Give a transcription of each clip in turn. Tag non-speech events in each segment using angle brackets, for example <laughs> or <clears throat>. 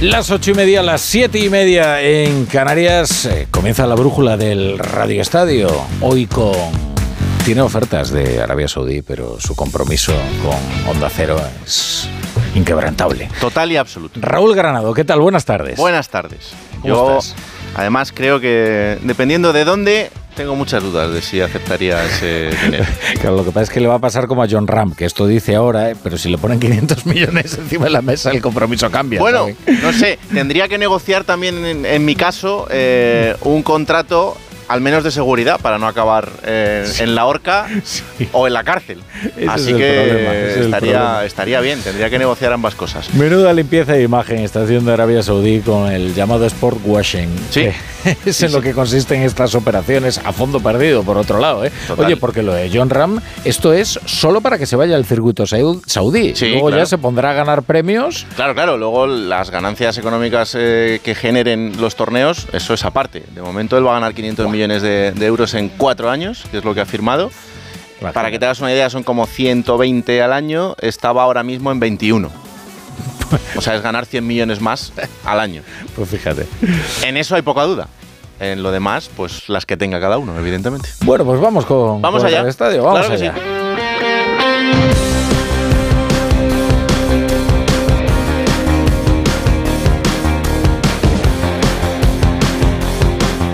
Las ocho y media, las siete y media en Canarias. eh, comienza la brújula del Radio Estadio. Hoy con. Tiene ofertas de Arabia Saudí, pero su compromiso con Onda Cero es inquebrantable. Total y absoluto. Raúl Granado, ¿qué tal? Buenas tardes. Buenas tardes. ¿Cómo Yo, estás? además, creo que dependiendo de dónde, tengo muchas dudas de si aceptaría ese <laughs> dinero. Claro, lo que pasa es que le va a pasar como a John Ram, que esto dice ahora, eh, pero si le ponen <laughs> 500 millones encima de la mesa, el compromiso cambia. Bueno, no sé, tendría que negociar también, en, en mi caso, eh, un contrato al menos de seguridad para no acabar eh, en la horca o en la cárcel. Ese Así es que problema, es estaría, estaría bien, tendría que negociar ambas cosas. Menuda limpieza de imagen está haciendo Arabia Saudí con el llamado sport washing. Sí. <laughs> es en lo que consisten estas operaciones a fondo perdido, por otro lado. ¿eh? Oye, porque lo de John Ram, esto es solo para que se vaya al circuito sau- saudí. Sí, Luego ya se pondrá a ganar premios. Claro, claro, luego las ganancias económicas eh, que generen los torneos, eso es aparte. De momento él va a ganar 500 millones de, de euros en cuatro años, que es lo que ha firmado. Para que te hagas una idea, son como 120 al año, estaba ahora mismo en 21. O sea, es ganar 100 millones más al año. Pues fíjate. En eso hay poca duda. En lo demás, pues las que tenga cada uno, evidentemente. Bueno, pues vamos con, Vamos con allá. el estadio. Vamos Claro que allá. sí.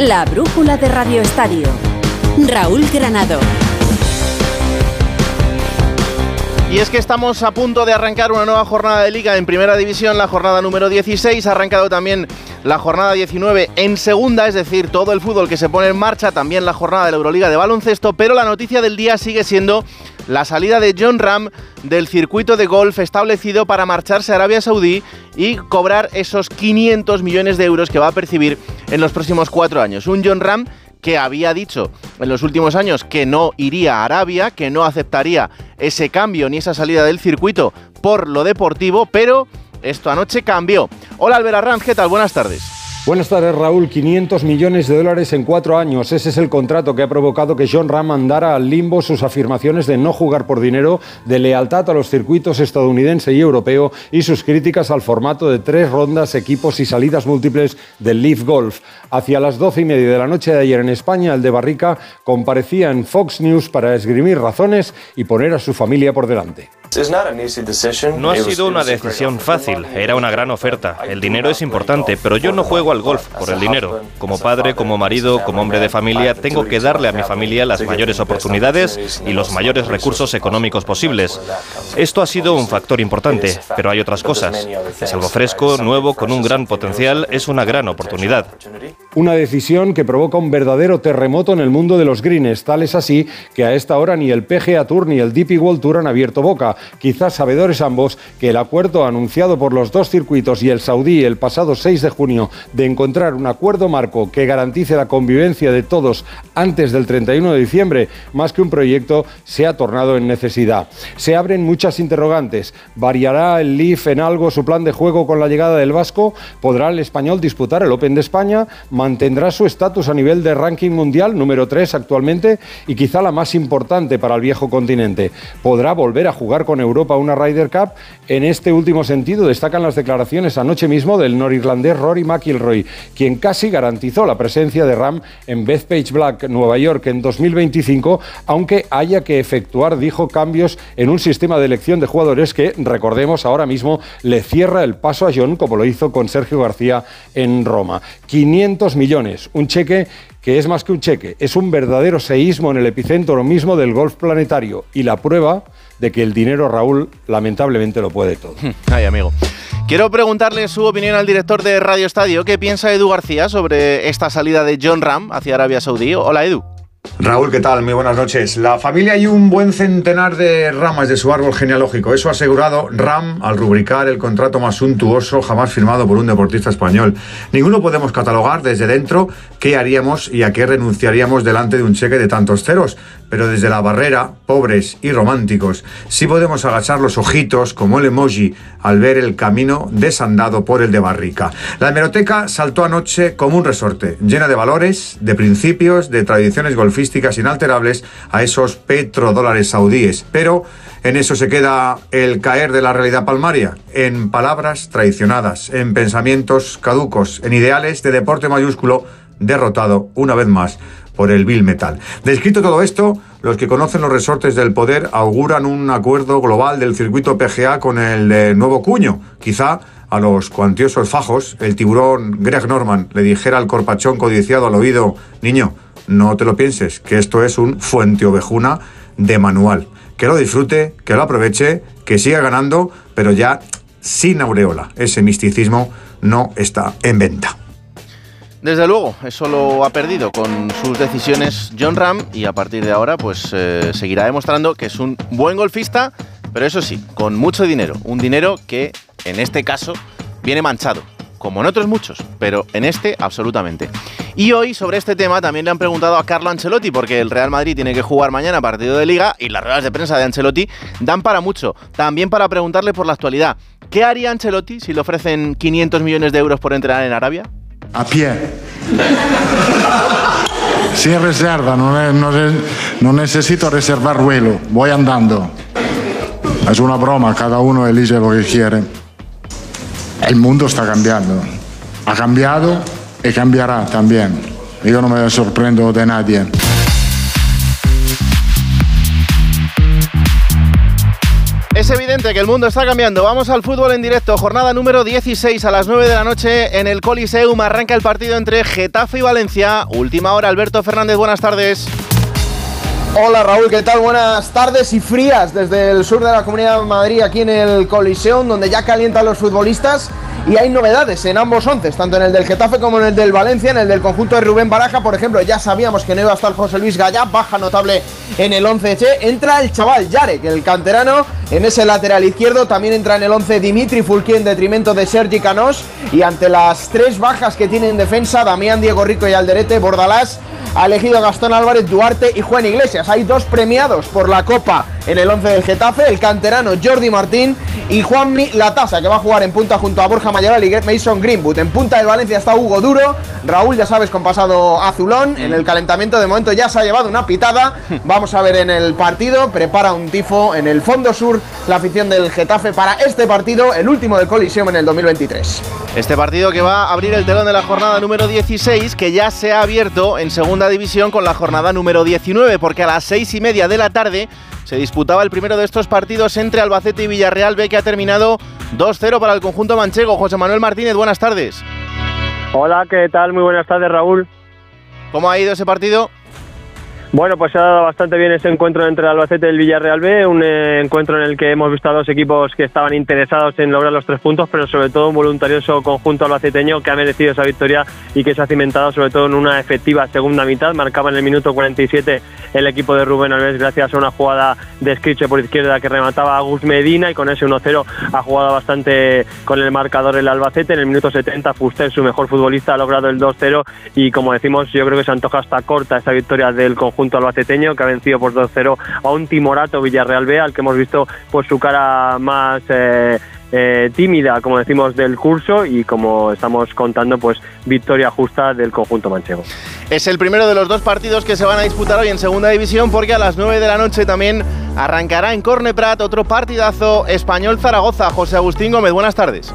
La brújula de Radio Estadio. Raúl Granado. Y es que estamos a punto de arrancar una nueva jornada de liga en primera división, la jornada número 16. Ha arrancado también la jornada 19 en segunda, es decir, todo el fútbol que se pone en marcha, también la jornada de la Euroliga de baloncesto. Pero la noticia del día sigue siendo la salida de John Ram del circuito de golf establecido para marcharse a Arabia Saudí y cobrar esos 500 millones de euros que va a percibir en los próximos cuatro años. Un John Ram que había dicho en los últimos años que no iría a Arabia, que no aceptaría ese cambio ni esa salida del circuito por lo deportivo, pero esto anoche cambió. Hola Albert Arranz, ¿qué tal? Buenas tardes. Buenas tardes, Raúl. 500 millones de dólares en cuatro años. Ese es el contrato que ha provocado que John Ram mandara al limbo sus afirmaciones de no jugar por dinero, de lealtad a los circuitos estadounidense y europeo y sus críticas al formato de tres rondas, equipos y salidas múltiples del Leaf Golf. Hacia las doce y media de la noche de ayer en España, el de Barrica comparecía en Fox News para esgrimir razones y poner a su familia por delante. No ha sido una decisión fácil, era una gran oferta. El dinero es importante, pero yo no juego al golf por el dinero. Como padre, como marido, como hombre de familia, tengo que darle a mi familia las mayores oportunidades y los mayores recursos económicos posibles. Esto ha sido un factor importante, pero hay otras cosas. Es algo fresco, nuevo, con un gran potencial, es una gran oportunidad. Una decisión que provoca un verdadero terremoto en el mundo de los greens. Tal es así que a esta hora ni el PGA Tour ni el DP World Tour han abierto boca. Quizás sabedores ambos que el acuerdo anunciado por los dos circuitos y el saudí el pasado 6 de junio de encontrar un acuerdo marco que garantice la convivencia de todos antes del 31 de diciembre, más que un proyecto, se ha tornado en necesidad. Se abren muchas interrogantes. ¿Variará el Leaf en algo su plan de juego con la llegada del Vasco? ¿Podrá el español disputar el Open de España? ¿Mantendrá su estatus a nivel de ranking mundial, número 3 actualmente? Y quizá la más importante para el viejo continente. ¿Podrá volver a jugar con Europa una Ryder Cup? En este último sentido destacan las declaraciones anoche mismo del norirlandés Rory McIlroy, quien casi garantizó la presencia de Ram en Bethpage Black, Nueva York, en 2025, aunque haya que efectuar, dijo, cambios en un sistema de elección de jugadores que, recordemos, ahora mismo le cierra el paso a John, como lo hizo con Sergio García en Roma. 500 millones, un cheque que es más que un cheque, es un verdadero seísmo en el epicentro mismo del golf planetario y la prueba de que el dinero, Raúl, lamentablemente lo puede todo. <laughs> Ay, amigo. Quiero preguntarle su opinión al director de Radio Estadio. ¿Qué piensa Edu García sobre esta salida de John Ram hacia Arabia Saudí? Hola, Edu. Raúl, ¿qué tal? Muy buenas noches. La familia y un buen centenar de ramas de su árbol genealógico. Eso ha asegurado Ram al rubricar el contrato más suntuoso jamás firmado por un deportista español. Ninguno podemos catalogar desde dentro qué haríamos y a qué renunciaríamos delante de un cheque de tantos ceros. pero desde la barrera, pobres y románticos, sí podemos agachar los ojitos como el emoji al ver el camino desandado por el de Barrica. La hemeroteca saltó anoche como un resorte, llena de valores, de principios, de tradiciones inalterables a esos petrodólares saudíes, pero en eso se queda el caer de la realidad palmaria, en palabras traicionadas, en pensamientos caducos, en ideales de deporte mayúsculo derrotado una vez más por el Bill Metal. Descrito todo esto, los que conocen los resortes del poder auguran un acuerdo global del circuito PGA con el nuevo cuño. Quizá a los cuantiosos fajos, el tiburón Greg Norman le dijera al corpachón codiciado al oído, niño, no te lo pienses, que esto es un fuente ovejuna de manual. Que lo disfrute, que lo aproveche, que siga ganando, pero ya sin aureola. Ese misticismo no está en venta. Desde luego, eso lo ha perdido con sus decisiones John Ram y a partir de ahora pues eh, seguirá demostrando que es un buen golfista, pero eso sí, con mucho dinero. Un dinero que en este caso viene manchado, como en otros muchos, pero en este absolutamente. Y hoy sobre este tema también le han preguntado a Carlo Ancelotti porque el Real Madrid tiene que jugar mañana partido de liga y las ruedas de prensa de Ancelotti dan para mucho. También para preguntarle por la actualidad. ¿Qué haría Ancelotti si le ofrecen 500 millones de euros por entrenar en Arabia? a pie. Sin reserva, no, necesito reservar vuelo, voy andando. Es una broma, cada uno elige lo que quiere. El mundo está cambiando. Ha cambiado y cambiará también. Yo no me sorprendo de nadie. Es evidente que el mundo está cambiando. Vamos al fútbol en directo. Jornada número 16 a las 9 de la noche en el Coliseum. Arranca el partido entre Getafe y Valencia. Última hora, Alberto Fernández, buenas tardes. Hola Raúl, ¿qué tal? Buenas tardes y frías desde el sur de la Comunidad de Madrid, aquí en el Coliseum, donde ya calientan los futbolistas y hay novedades en ambos once, tanto en el del Getafe como en el del Valencia, en el del conjunto de Rubén Baraja, por ejemplo, ya sabíamos que no iba a estar José Luis Gallá, baja notable en el 11 Che, entra el chaval Yarek, el canterano, en ese lateral izquierdo, también entra en el 11 Dimitri Fulqui en detrimento de Sergi Canós, y ante las tres bajas que tiene en defensa, Damián Diego Rico y Alderete, Bordalás, ha elegido Gastón Álvarez, Duarte y Juan Iglesias. Hay dos premiados por la Copa en el 11 del Getafe, el canterano Jordi Martín y Juanmi Latasa, que va a jugar en punta junto a Borja Mayoral y Mason Greenwood. En punta del Valencia está Hugo Duro, Raúl, ya sabes, con pasado azulón. En el calentamiento de momento ya se ha llevado una pitada. <laughs> Vamos a ver en el partido, prepara un tifo en el fondo sur la afición del Getafe para este partido, el último del Coliseum en el 2023. Este partido que va a abrir el telón de la jornada número 16, que ya se ha abierto en segunda división con la jornada número 19, porque a las seis y media de la tarde se disputaba el primero de estos partidos entre Albacete y Villarreal B que ha terminado 2-0 para el conjunto manchego. José Manuel Martínez, buenas tardes. Hola, ¿qué tal? Muy buenas tardes, Raúl. ¿Cómo ha ido ese partido? Bueno, pues se ha dado bastante bien ese encuentro entre el Albacete y el Villarreal B, un eh, encuentro en el que hemos visto a dos equipos que estaban interesados en lograr los tres puntos, pero sobre todo un voluntarioso conjunto albaceteño que ha merecido esa victoria y que se ha cimentado sobre todo en una efectiva segunda mitad. Marcaba en el minuto 47 el equipo de Rubén Alves gracias a una jugada de Scriche por izquierda que remataba a Gus Medina y con ese 1-0 ha jugado bastante con el marcador el Albacete. En el minuto 70 Fuster, su mejor futbolista, ha logrado el 2-0 y como decimos yo creo que se antoja hasta corta esta victoria del conjunto al albaceteño que ha vencido por 2-0 a un timorato Villarreal B al que hemos visto pues su cara más eh, eh, tímida, como decimos, del curso y como estamos contando, pues victoria justa del conjunto manchego. Es el primero de los dos partidos que se van a disputar hoy en Segunda División porque a las 9 de la noche también arrancará en Corneprat otro partidazo español-Zaragoza. José Agustín Gómez, buenas tardes.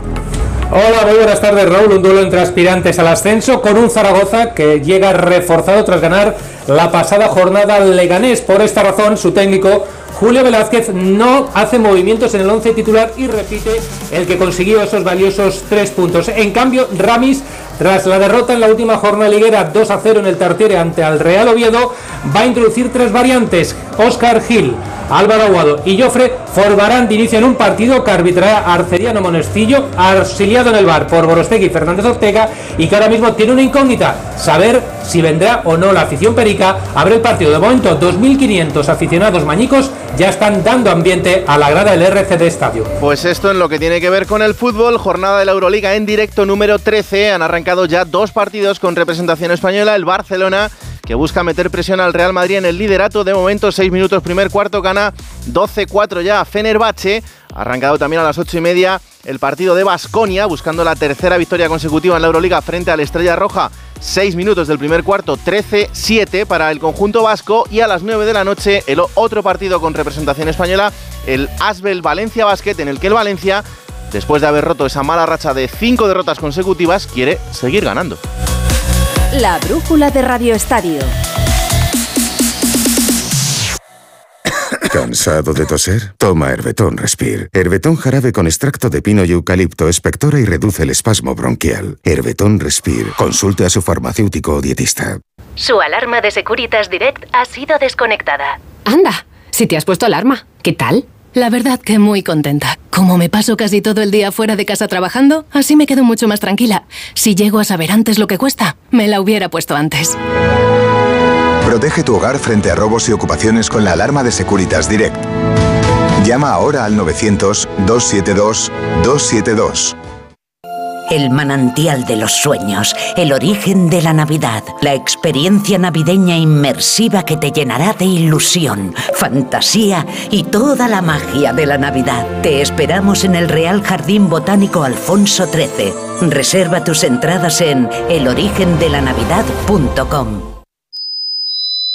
Hola, muy buenas tardes Raúl. Un duelo entre aspirantes al ascenso con un Zaragoza que llega reforzado tras ganar la pasada jornada al Leganés. Por esta razón, su técnico Julio Velázquez no hace movimientos en el 11 titular y repite el que consiguió esos valiosos tres puntos. En cambio, Ramis, tras la derrota en la última jornada liguera 2 a 0 en el Tartiere ante al Real Oviedo, va a introducir tres variantes. Oscar Gil, Álvaro Aguado y Jofre formarán de inicio en un partido que arbitrará Arceriano Monestillo, auxiliado en el bar por Borostegui y Fernández Ortega, y que ahora mismo tiene una incógnita, saber si vendrá o no la afición perica. Abre el partido. De momento, 2.500 aficionados mañicos ya están dando ambiente a la grada del RCD Estadio. Pues esto en lo que tiene que ver con el fútbol, jornada de la Euroliga en directo número 13. Han arrancado ya dos partidos con representación española. El Barcelona que busca meter presión al Real Madrid en el liderato. De momento, 6 minutos primer cuarto, gana 12-4 ya Fenerbahce. Arrancado también a las 8 y media el partido de Basconia, buscando la tercera victoria consecutiva en la Euroliga frente al Estrella Roja. 6 minutos del primer cuarto, 13-7 para el conjunto vasco. Y a las 9 de la noche, el otro partido con representación española, el Asbel Valencia Basket, en el que el Valencia, después de haber roto esa mala racha de 5 derrotas consecutivas, quiere seguir ganando. La brújula de Radio Estadio. ¿Cansado de toser? Toma Herbetón Respire. Herbetón jarabe con extracto de pino y eucalipto espectora y reduce el espasmo bronquial. Herbetón Respire. Consulte a su farmacéutico o dietista. Su alarma de Securitas Direct ha sido desconectada. Anda, si te has puesto alarma, ¿qué tal? La verdad que muy contenta. Como me paso casi todo el día fuera de casa trabajando, así me quedo mucho más tranquila. Si llego a saber antes lo que cuesta, me la hubiera puesto antes. Protege tu hogar frente a robos y ocupaciones con la alarma de Securitas Direct. Llama ahora al 900-272-272. El manantial de los sueños, el origen de la Navidad, la experiencia navideña inmersiva que te llenará de ilusión, fantasía y toda la magia de la Navidad. Te esperamos en el Real Jardín Botánico Alfonso XIII. Reserva tus entradas en elorigendelanavidad.com.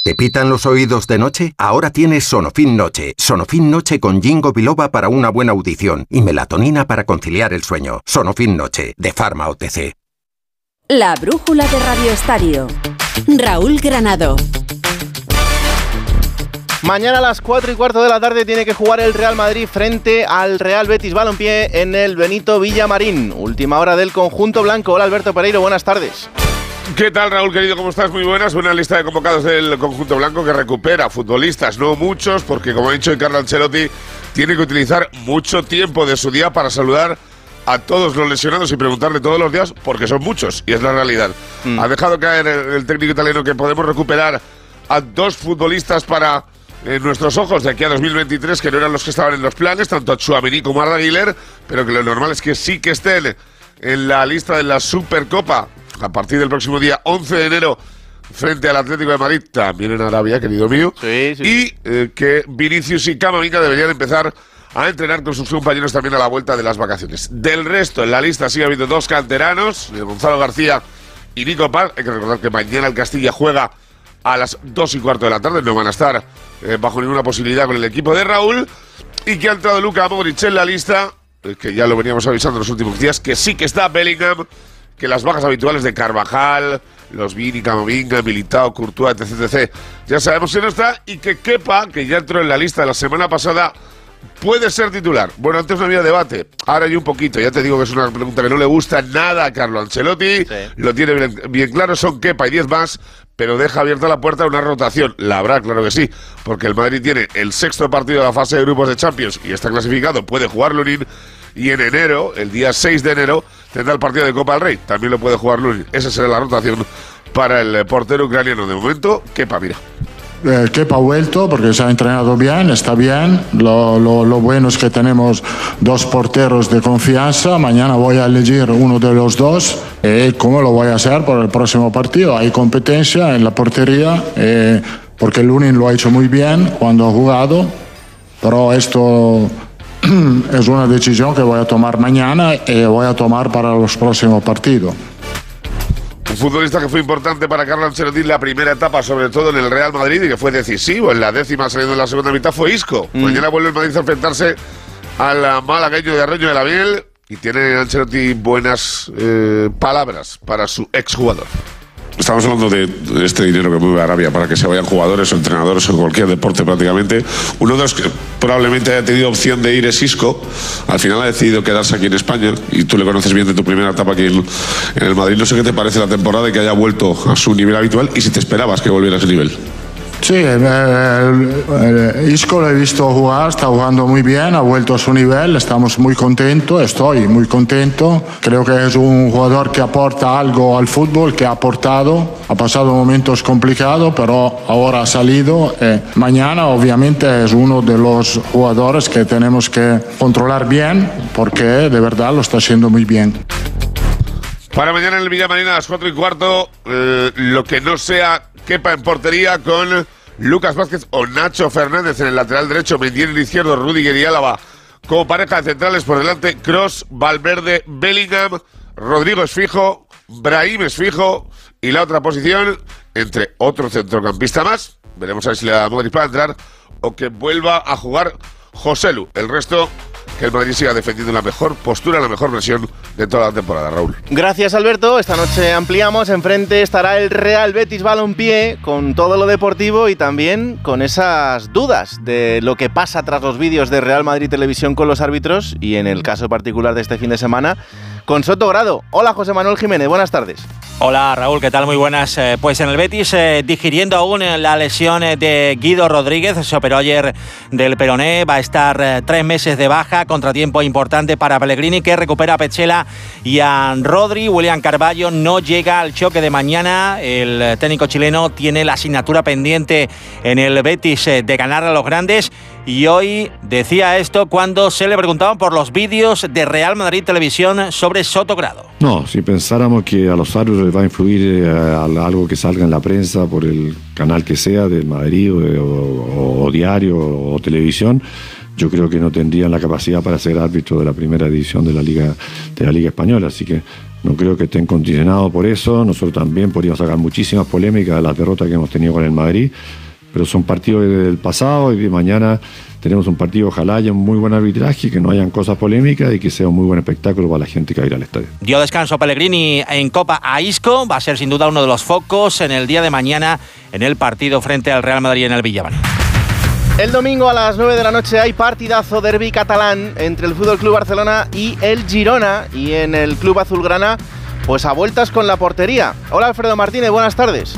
¿Te pitan los oídos de noche? Ahora tienes Sonofin Noche. Sonofin Noche con Jingo Biloba para una buena audición y melatonina para conciliar el sueño. Sonofin Noche, de Pharma OTC. La brújula de Radio Estadio. Raúl Granado. Mañana a las 4 y cuarto de la tarde tiene que jugar el Real Madrid frente al Real Betis Balompié en el Benito Villamarín. Última hora del conjunto blanco. Hola Alberto Pereiro, buenas tardes. ¿Qué tal, Raúl, querido? ¿Cómo estás? Muy buenas. Una lista de convocados del conjunto blanco que recupera futbolistas, no muchos, porque como ha dicho Carlo Ancelotti, tiene que utilizar mucho tiempo de su día para saludar a todos los lesionados y preguntarle todos los días, porque son muchos, y es la realidad. Mm. Ha dejado caer el, técnico italiano que podemos recuperar a dos futbolistas para en nuestros ojos de aquí a 2023, que no eran los que estaban en los planes, tanto a Chuamení como a Güler, pero que lo normal es que sí que estén en la lista de la Supercopa a partir del próximo día 11 de enero frente al Atlético de Madrid, también en Arabia, querido mío. Sí, sí. Y eh, que Vinicius y Camavinga deberían empezar a entrenar con sus compañeros también a la vuelta de las vacaciones. Del resto, en la lista sigue habiendo dos canteranos, eh, Gonzalo García y Nico Paz. Hay que recordar que mañana el Castilla juega a las 2 y cuarto de la tarde, no van a estar eh, bajo ninguna posibilidad con el equipo de Raúl. Y que ha entrado Luca Modric en la lista, que ya lo veníamos avisando los últimos días, que sí que está Bellingham que las bajas habituales de Carvajal, los Vini, Camavinga, Militao, Courtois, etc, etc, ya sabemos que no está y que Kepa, que ya entró en la lista la semana pasada, puede ser titular. Bueno, antes no había debate, ahora hay un poquito. Ya te digo que es una pregunta que no le gusta nada a Carlo Ancelotti. Lo tiene bien, claro, son Kepa y 10 más, pero deja abierta la puerta a una rotación. La habrá, claro que sí, porque el Madrid tiene el sexto partido de la fase de grupos de Champions y está clasificado, puede jugar Lunin. Y en enero, el día 6 de enero, tendrá el partido de Copa del Rey. También lo puede jugar Lunin. Esa será la rotación para el portero ucraniano. De momento, Kepa, mira. Eh, Kepa ha vuelto porque se ha entrenado bien, está bien. Lo, lo, bueno es que tenemos dos porteros de confianza. Mañana voy a elegir uno de los dos. Eh, ¿Cómo lo voy a hacer por el próximo partido? Hay competencia en la portería eh, porque Lunin lo ha hecho muy bien cuando ha jugado. Pero esto <clears throat> es una decisión que voy a tomar mañana y voy a tomar para los próximos partidos. Un futbolista que fue importante para Carlos Ancelotti en la primera etapa, sobre todo en el Real Madrid, y que fue decisivo en la décima saliendo en la segunda mitad, fue Isco. Mm. Mañana vuelve el Madrid a enfrentarse al malagueño de Arroyo de la Miel y tiene Ancelotti buenas eh, palabras para su exjugador. Estamos hablando de este dinero que mueve Arabia para que se vayan jugadores o entrenadores en cualquier deporte prácticamente. Uno de los que probablemente haya tenido opción de ir es Isco. Al final ha decidido quedarse aquí en España y tú le conoces bien de tu primera etapa aquí en, el Madrid. No sé qué te parece la temporada y que haya vuelto a su nivel habitual y si te esperabas que volviera a ese nivel. Sí, el, Isco lo he visto jugar, está jugando muy bien, ha vuelto a su nivel, estamos muy contentos, estoy muy contento. Creo que es un jugador que aporta algo al fútbol, que ha aportado, ha pasado momentos complicados, pero ahora ha salido. Eh, mañana obviamente es uno de los jugadores que tenemos que controlar bien, porque de verdad lo está haciendo muy bien. Para mañana en el Villamarín a las 4 y cuarto, eh, lo que no sea Kepa en portería con Lucas Vázquez o Nacho Fernández en el lateral derecho, Mendy en el izquierdo, Rudiger y Álava como pareja de centrales por delante, Cross, Valverde, Bellingham, Rodrigo es fijo, Brahim es fijo y la otra posición entre otro centrocampista más, veremos a ver si le da Modric para entrar, o que vuelva a jugar Joselu. El resto que el Madrid siga defendiendo la mejor postura, la mejor versión de toda la temporada, Raúl. Gracias, Alberto. Esta noche ampliamos. Enfrente estará el Real Betis Balompié con todo lo deportivo y también con esas dudas de lo que pasa tras los vídeos de Real Madrid Televisión con los árbitros y en el caso particular de este fin de semana con Soto Grado. Hola, José Manuel Jiménez. Buenas tardes. Hola Raúl, ¿qué tal? Muy buenas. Eh, pues en el Betis, eh, digiriendo aún la lesión eh, de Guido Rodríguez, se operó ayer del peroné, va a estar tres meses de baja, contratiempo importante para Pellegrini, que recupera a Pechela y a Rodri. William Carballo no llega al choque de mañana. El técnico chileno tiene la asignatura pendiente en el Betis de ganar a los grandes y hoy decía esto cuando se le preguntaban por los vídeos de Real Madrid Televisión sobre Sotogrado. No, si pensáramos que a los árbitros va a influir eh, algo que salga en la prensa por el canal que sea, de Madrid o, diario o, televisión, yo creo que no tendrían la capacidad para ser árbitro de la primera edición de la Liga, de la Liga Española. Así que no creo que estén condicionados por eso. Nosotros también podríamos sacar muchísimas polémicas de las derrotas que hemos tenido con el Madrid pero son partidos del pasado y de mañana tenemos un partido, ojalá haya un muy buen arbitraje, que no hayan cosas polémicas y que sea un muy buen espectáculo para la gente que va a ir al estadio. Dio descanso Pellegrini en Copa a Isco, va a ser sin duda uno de los focos en el día de mañana en el partido frente al Real Madrid en el Villaván. El domingo a las 9 de la noche hay partidazo derby catalán entre el Fútbol Club Barcelona y el Girona y en el Club Azulgrana pues a vueltas con la portería. Hola Alfredo Martínez, buenas tardes.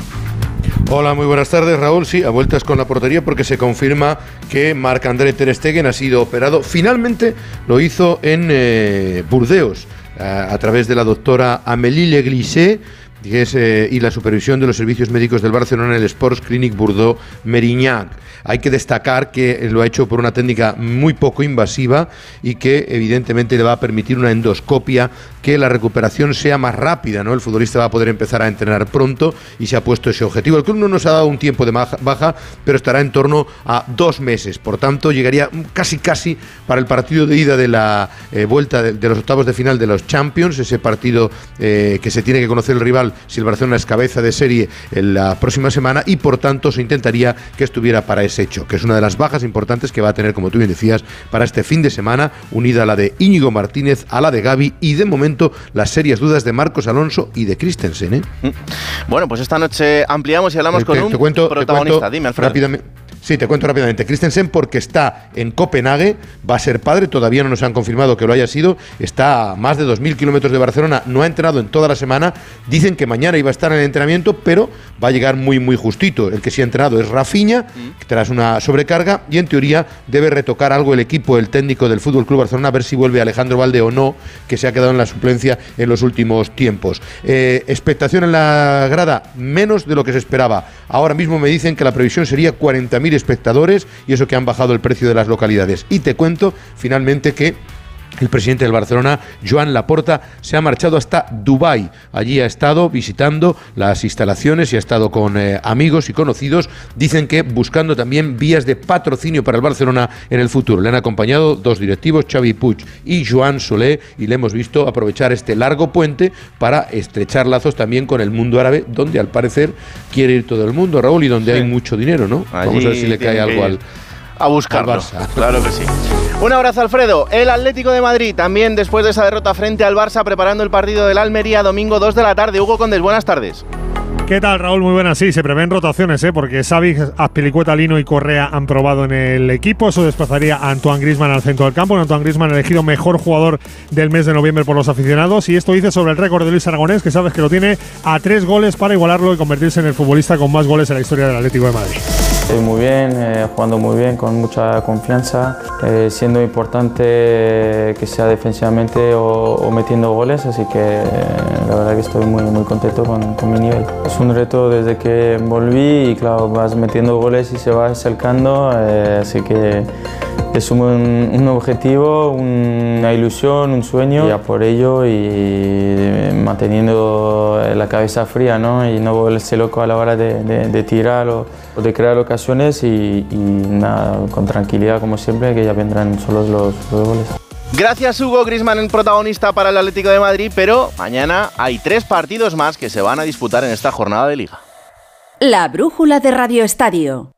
Hola, muy buenas tardes, Raúl. Sí, a vueltas con la portería porque se confirma que Marc-André Ter Stegen ha sido operado. Finalmente lo hizo en eh, Burdeos a, través de la doctora Amélie Leglisset eh, y la supervisión de los servicios médicos del Barcelona en el Sports Clinic Bordeaux Merignac. Hay que destacar que lo ha hecho por una técnica muy poco invasiva y que evidentemente le va a permitir una endoscopia que la recuperación sea más rápida, ¿no? El futbolista va a poder empezar a entrenar pronto y se ha puesto ese objetivo. El club no nos ha dado un tiempo de baja, pero estará en torno a dos meses. Por tanto, llegaría casi casi para el partido de ida de la eh, vuelta de, los octavos de final de los Champions, ese partido eh, que se tiene que conocer el rival si el Barcelona es cabeza de serie en la próxima semana y por tanto se intentaría que estuviera para ese hecho, que es una de las bajas importantes que va a tener, como tú bien decías, para este fin de semana, unida a la de Íñigo Martínez, a la de Gaby y de momento las serias dudas de Marcos Alonso y de Christensen. ¿eh? Mm. Bueno, pues esta noche ampliamos y hablamos con un protagonista. Dime, Alfredo. Rápidamente Sí, te cuento rápidamente. Christensen, porque está en Copenhague, va a ser padre, todavía no nos han confirmado que lo haya sido. Está a más de 2.000 kilómetros de Barcelona, no ha entrenado en toda la semana. Dicen que mañana iba a estar en el entrenamiento, pero va a llegar muy, muy justito. El que sí ha entrenado es Rafinha, mm. tras una sobrecarga, y en teoría debe retocar algo el equipo, el técnico del Fútbol Club Barcelona, a ver si vuelve Alejandro Valde o no, que se ha quedado en la suplencia en los últimos tiempos. Eh, expectación en la grada, menos de lo que se esperaba. Ahora mismo me dicen que la previsión sería 40.000 espectadores y eso que han bajado el precio de las localidades. Y te cuento finalmente que el presidente del Barcelona, Joan Laporta, se ha marchado hasta Dubái. Allí ha estado visitando las instalaciones y ha estado con eh, amigos y conocidos. Dicen que buscando también vías de patrocinio para el Barcelona en el futuro. Le han acompañado dos directivos, Xavi Puig y Joan Solé, y le hemos visto aprovechar este largo puente para estrechar lazos también con el mundo árabe, donde al parecer quiere ir todo el mundo, Raúl, y donde hay mucho dinero, ¿no? Vamos a ver si le cae algo al a buscarlo. Claro que sí. Un abrazo, Alfredo. El Atlético de Madrid, también después de esa derrota frente al Barça, preparando el partido del Almería domingo 2 de la tarde. Hugo Condes, buenas tardes. ¿Qué tal, Raúl? Muy buenas. Sí, se prevén rotaciones, ¿eh? porque Xavi, Azpilicueta, Lino y Correa han probado en el equipo. Eso desplazaría a Antoine Grisman al centro del campo. Antoine Grisman elegido mejor jugador del mes de noviembre por los aficionados. Y esto dice sobre el récord de Luis Aragonés, que sabes que lo tiene a tres goles para igualarlo y convertirse en el futbolista con más goles en la historia del Atlético de Madrid. Estoy muy bien, eh, jugando muy bien, con mucha confianza, eh, siendo importante que sea defensivamente o, metiendo goles, así que eh, la verdad que estoy muy, muy contento con, con, mi nivel. Es un reto desde que volví y claro, vas metiendo goles y se va acercando, así que Es un, un objetivo, una ilusión, un sueño, ya por ello y manteniendo la cabeza fría ¿no? y no volverse loco a la hora de, de- de tirar o, o de crear ocasiones y, y nada, con tranquilidad como siempre que ya vendrán solos los, los goles. Gracias Hugo Grisman en protagonista para el Atlético de Madrid, pero mañana hay tres partidos más que se van a disputar en esta jornada de liga. La brújula de Radio Estadio.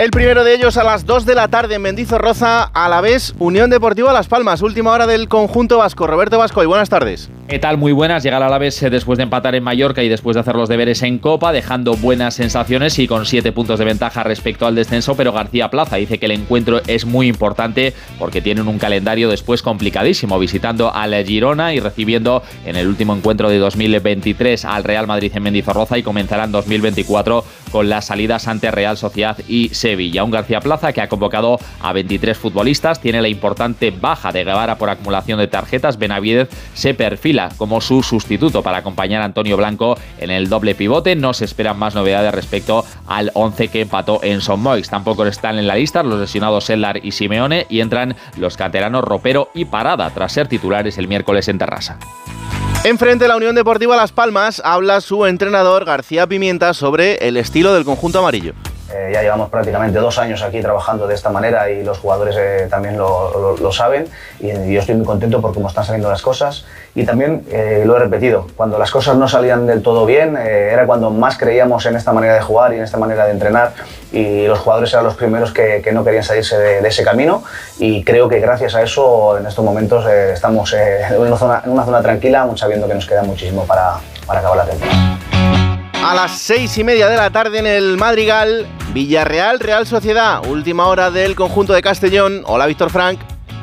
El primero de ellos a las 2 de la tarde en Mendizorroza, a la vez Unión Deportiva Las Palmas, última hora del conjunto vasco. Roberto Vasco, y buenas tardes. ¿Qué tal? Muy buenas. Llegar a la vez después de empatar en Mallorca y después de hacer los deberes en Copa, dejando buenas sensaciones y con siete puntos de ventaja respecto al descenso. Pero García Plaza dice que el encuentro es muy importante porque tienen un calendario después complicadísimo, visitando al Girona y recibiendo en el último encuentro de 2023 al Real Madrid en Mendizorroza y comenzarán 2024 con las salidas ante Real Sociedad y Sevilla. Un García Plaza que ha convocado a 23 futbolistas, tiene la importante baja de Guevara por acumulación de tarjetas. Benavidez se perfila como su sustituto para acompañar a Antonio Blanco en el doble pivote. No se esperan más novedades respecto al 11 que empató en Son. Tampoco están en la lista los lesionados Sellar y Simeone y entran los canteranos Ropero y Parada tras ser titulares el miércoles en Terrassa. Enfrente de la Unión Deportiva Las Palmas habla su entrenador García Pimienta sobre el estilo del conjunto amarillo. Eh, ya llevamos prácticamente dos años aquí trabajando de esta manera y los jugadores eh, también lo, lo- lo saben. Y, y yo estoy muy contento por cómo están saliendo las cosas. Y también eh, lo he repetido, cuando las cosas no salían del todo bien eh, era cuando más creíamos en esta manera de jugar y en esta manera de entrenar. Y los jugadores eran los primeros que, que no querían salirse de, de ese camino. Y creo que gracias a eso en estos momentos eh, estamos eh, en, una zona, en una zona tranquila aún sabiendo que nos queda muchísimo para, para acabar la temporada. A las seis y media de la tarde en el Madrigal, Villarreal, Real Sociedad, última hora del conjunto de Castellón. Hola Víctor Frank.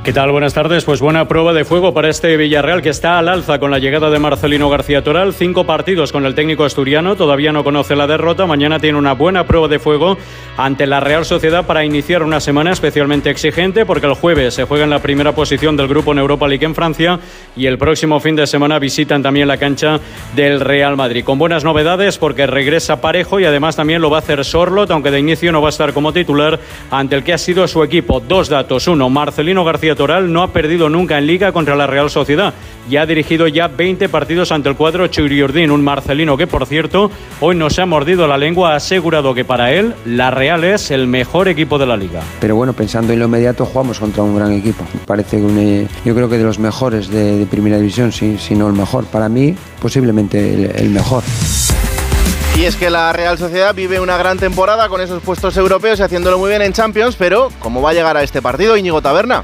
¿Qué tal? Buenas tardes. Pues buena prueba de fuego para este Villarreal que está al alza con la llegada de Marcelino García Toral. Cinco partidos con el técnico asturiano. Todavía no conoce la derrota. Mañana tiene una buena prueba de fuego ante la Real Sociedad para iniciar una semana especialmente exigente porque el jueves se juega en la primera posición del grupo en Europa League en Francia y el próximo fin de semana visitan también la cancha del Real Madrid. Con buenas novedades porque regresa parejo y además también lo va a hacer Sorlot, aunque de inicio no va a estar como titular ante el que ha sido su equipo. Dos datos. Uno, Marcelino García Toral no ha perdido nunca en liga contra la Real Sociedad y ha dirigido ya 20 partidos ante el cuadro Churiurdín, un marcelino que por cierto hoy no se ha mordido la lengua, ha asegurado que para él la Real es el mejor equipo de la liga. Pero bueno, pensando en lo inmediato, jugamos contra un gran equipo. Parece un, eh, yo creo que de los mejores de, de primera división, si, si no el mejor. Para mí, posiblemente el, el mejor. Y es que la Real Sociedad vive una gran temporada con esos puestos europeos y haciéndolo muy bien en Champions, pero ¿cómo va a llegar a este partido Íñigo Taberna?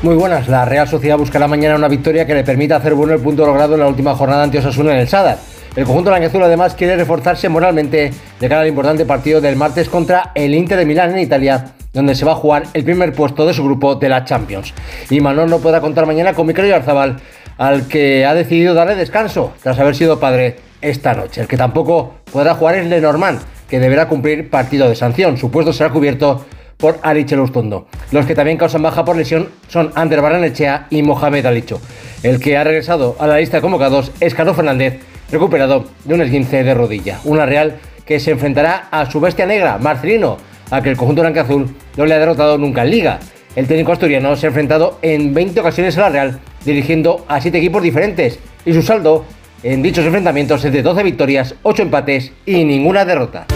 Muy buenas. La Real Sociedad buscará mañana una victoria que le permita hacer bueno el punto logrado en la última jornada ante Osasuna en el Sadar. El conjunto blanqueazul además quiere reforzarse moralmente de cara al importante partido del martes contra el Inter de Milán en Italia, donde se va a jugar el primer puesto de su grupo de la Champions. Y Manon no podrá contar mañana con Mikel Arzabal, al que ha decidido darle descanso tras haber sido padre esta noche. El que tampoco podrá jugar es Lenormand, que deberá cumplir partido de sanción. Su puesto será cubierto por Alice Lustondo. Los que también causan baja por lesión son Ander Baranechea y Mohamed Alicho. El que ha regresado a la lista de convocados es Carlos Fernández, recuperado de un esguince de rodilla. Una Real que se enfrentará a su bestia negra, Marcelino, a que el conjunto blanca-azul no le ha derrotado nunca en Liga. El técnico asturiano se ha enfrentado en 20 ocasiones a la Real, dirigiendo a 7 equipos diferentes, y su saldo en dichos enfrentamientos es de 12 victorias, 8 empates y ninguna derrota.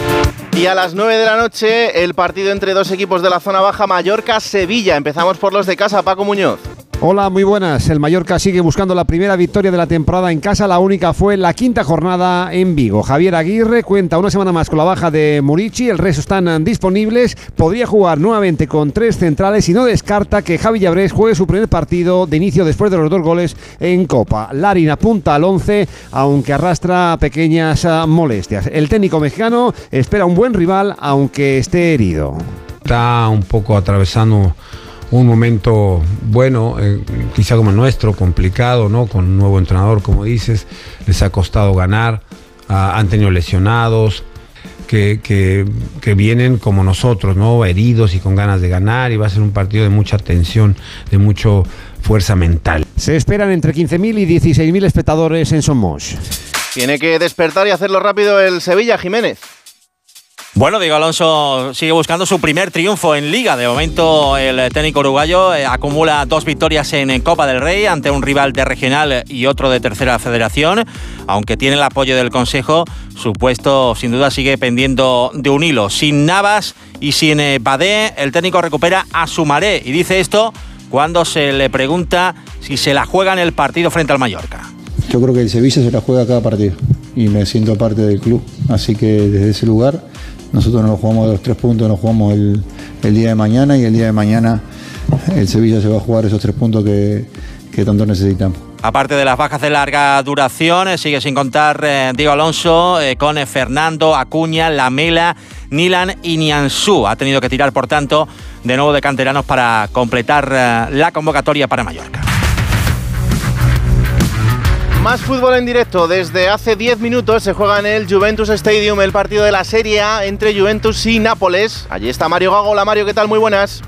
Y a las 9 de la noche, el partido entre dos equipos de la zona baja, Mallorca-Sevilla. Empezamos por los de casa, Paco Muñoz. Hola, muy buenas. El Mallorca sigue buscando la primera victoria de la temporada en casa. La única fue la quinta jornada en Vigo. Javier Aguirre cuenta una semana más con la baja de Murici. El resto están disponibles. Podría jugar nuevamente con tres centrales y no descarta que Javi Llabrés juegue su primer partido de inicio después de los dos goles en Copa. Larin apunta al 11, aunque arrastra pequeñas ah, molestias. El técnico mexicano espera un buen rival, aunque esté herido. Está un poco atravesando un momento bueno, eh, quizá como el nuestro, complicado, ¿no? Con un nuevo entrenador, como dices, les ha costado ganar, ah, han tenido lesionados, que, que- que vienen como nosotros, ¿no? Heridos y con ganas de ganar, y va a ser un partido de mucha tensión, de mucha fuerza mental. Se esperan entre 15.000 y 16.000 espectadores en Somos. Tiene que despertar y hacerlo rápido el Sevilla, Jiménez. Bueno, Diego Alonso sigue buscando su primer triunfo en Liga. De momento, el técnico uruguayo eh, acumula dos victorias en, Copa del Rey ante un rival de regional y otro de tercera federación. Aunque tiene el apoyo del Consejo, su puesto sin duda sigue pendiendo de un hilo. Sin Navas y sin eh, Badé, el técnico recupera a Sumaré y dice esto cuando se le pregunta si se la juega en el partido frente al Mallorca. Yo creo que el Sevilla se la juega cada partido y me siento parte del club. Así que desde ese lugar nosotros nos jugamos los tres puntos, nos jugamos el, día de mañana y el día de mañana el Sevilla se va a jugar esos tres puntos que, tanto necesitamos. Aparte de las bajas de larga duración, eh, sigue sin contar eh, Diego Alonso eh, con Fernando, Acuña, Lamela, Nilan y Nianzú. Ha tenido que tirar, por tanto, de nuevo de canteranos para completar la convocatoria para Mallorca. Más fútbol en directo. Desde hace 10 minutos se juega en el Juventus Stadium el partido de la Serie A entre Juventus y Nápoles. Allí está Mario Gago. Mario, ¿qué tal? Muy buenas.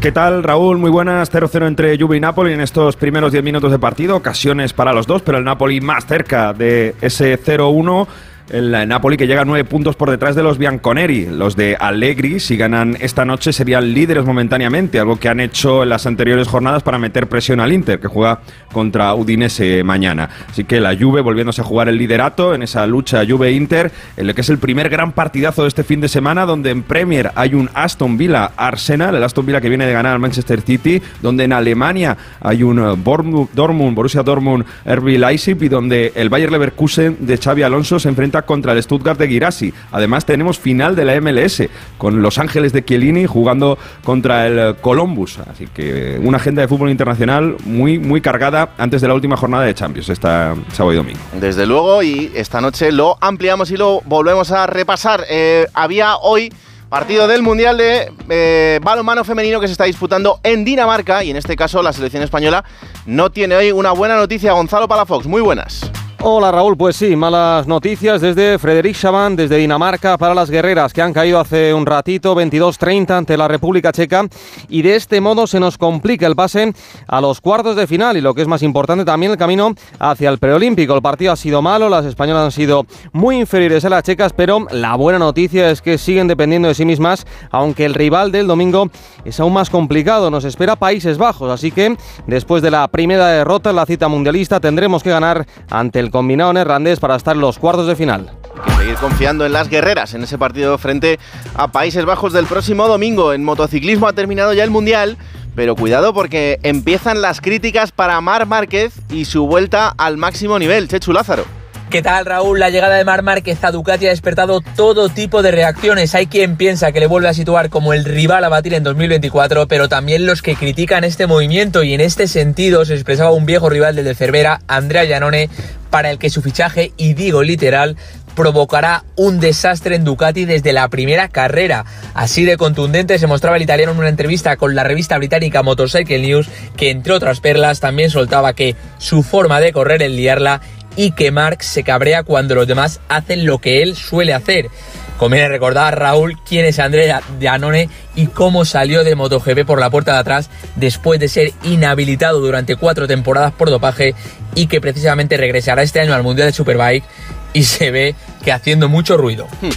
¿Qué tal, Raúl? Muy buenas. 0-0 entre Juve y Napoli en estos primeros 10 minutos de partido. Ocasiones para los dos, pero el Napoli más cerca de ese 0-1 el Napoli que llega a nueve puntos por detrás de los Bianconeri. Los de Allegri, si ganan esta noche, serían líderes momentáneamente, algo que han hecho en las anteriores jornadas para meter presión al Inter, que juega contra Udinese mañana. Así que la Juve volviéndose a jugar el liderato en esa lucha Juve-Inter, en lo que es el primer gran partidazo de este fin de semana, donde en Premier hay un Aston Villa-Arsenal, el Aston Villa que viene de ganar al Manchester City, donde en Alemania hay un Dortmund, Borussia Dortmund, RB Leipzig, y donde el Bayer Leverkusen de Xavi Alonso se enfrenta contra el Stuttgart de Girassi. Además tenemos final de la MLS con Los Ángeles de Chiellini jugando contra el Columbus. Así que una agenda de fútbol internacional muy muy cargada antes de la última jornada de Champions, esta sábado y domingo. Desde luego y esta noche lo ampliamos y lo volvemos a repasar. Eh, había hoy Partido del Mundial de eh, Balonmano Femenino que se está disputando en Dinamarca y en este caso la selección española no tiene hoy una buena noticia. Gonzalo Palafox, muy buenas. Hola Raúl, pues sí, malas noticias desde Frederic Chaban, desde Dinamarca para las guerreras que han caído hace un ratito 22-30 ante la República Checa y de este modo se nos complica el pase a los cuartos de final y lo que es más importante también el camino hacia el preolímpico. El partido ha sido malo, las españolas han sido muy inferiores a las checas, pero la buena noticia es que siguen dependiendo de sí mismas, aunque el rival del domingo es aún más complicado. Nos espera Países Bajos, así que después de la primera derrota en la cita mundialista tendremos que ganar ante el combinado neerlandés para estar en los cuartos de final. Seguir confiando en las guerreras en ese partido frente a Países Bajos del próximo domingo. En motociclismo ha terminado ya el Mundial. Pero cuidado porque empiezan las críticas para Mar Márquez y su vuelta al máximo nivel, Chechu Lázaro. ¿Qué tal Raúl? La llegada de Mar Márquez a Ducati ha despertado todo tipo de reacciones. Hay quien piensa que le vuelve a situar como el rival a batir en 2024, pero también los que critican este movimiento y en este sentido se expresaba un viejo rival del de Cervera, Andrea Llanone, para el que su fichaje, y digo literal, provocará un desastre en Ducati desde la primera carrera. Así de contundente se mostraba el italiano en una entrevista con la revista británica Motorcycle News, que entre otras perlas también soltaba que su forma de correr en liarla y que Mark se cabrea cuando los demás hacen lo que él suele hacer. Conviene recordar, Raúl, quién es Andrea Giannone y cómo salió de MotoGP por la puerta de atrás después de ser inhabilitado durante cuatro temporadas por dopaje y que precisamente regresará este año al Mundial de Superbike y se ve que haciendo mucho ruido. Hmm.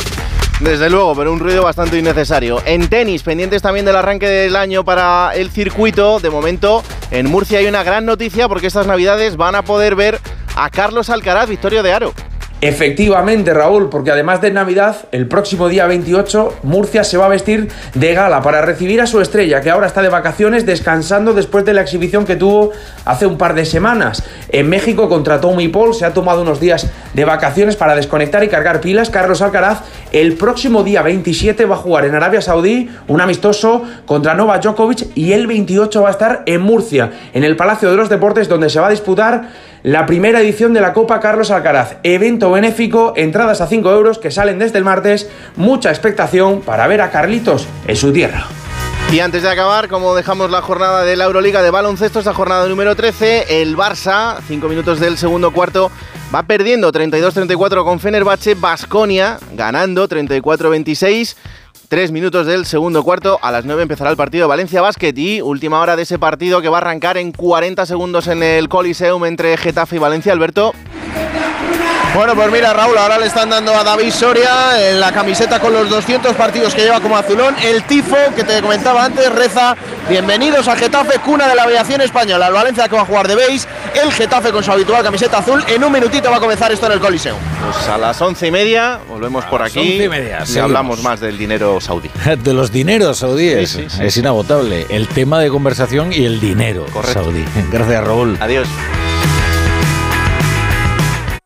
Desde luego, pero un ruido bastante innecesario. En tenis, pendientes también del arranque del año para el circuito, de momento en Murcia hay una gran noticia porque estas navidades van a poder ver a Carlos Alcaraz, Victorio de Aro. Efectivamente, Raúl, porque además de Navidad, el próximo día 28, Murcia se va a vestir de gala para recibir a su estrella, que ahora está de vacaciones descansando después de la exhibición que tuvo hace un par de semanas. En México contra Tommy Paul se ha tomado unos días de vacaciones para desconectar y cargar pilas. Carlos Alcaraz el próximo día 27 va a jugar en Arabia Saudí un amistoso contra Novak Djokovic y el 28 va a estar en Murcia, en el Palacio de los Deportes, donde se va a disputar la primera edición de la Copa Carlos Alcaraz. Evento benéfico, entradas a 5 euros que salen desde el martes, mucha expectación para ver a Carlitos en su tierra. Y antes de acabar, como dejamos la jornada de la Euroliga de baloncesto, esta jornada número 13, el Barça, 5 minutos del segundo cuarto, va perdiendo 32-34 con Fenerbahce, Basconia ganando 34-26. Tres minutos del segundo cuarto. A las 9 empezará el partido Valencia Basket y última hora de ese partido que va a arrancar en 40 segundos en el Coliseum entre Getafe y Valencia. Alberto. Bueno, pues mira, Raúl, ahora le están dando a David Soria en la camiseta con los 200 partidos que lleva como azulón. El tifo que te comentaba antes reza: Bienvenidos a Getafe, cuna de la aviación española. El Valencia que va a jugar de base, el Getafe con su habitual camiseta azul. En un minutito va a comenzar esto en el Coliseo. Pues a las once y media volvemos por aquí once y media, y hablamos más del dinero saudí. <laughs> De los dineros saudíes. Sí, sí, sí. Es inagotable. El tema de conversación y el dinero saudí. <laughs> Gracias, Raúl. Adiós.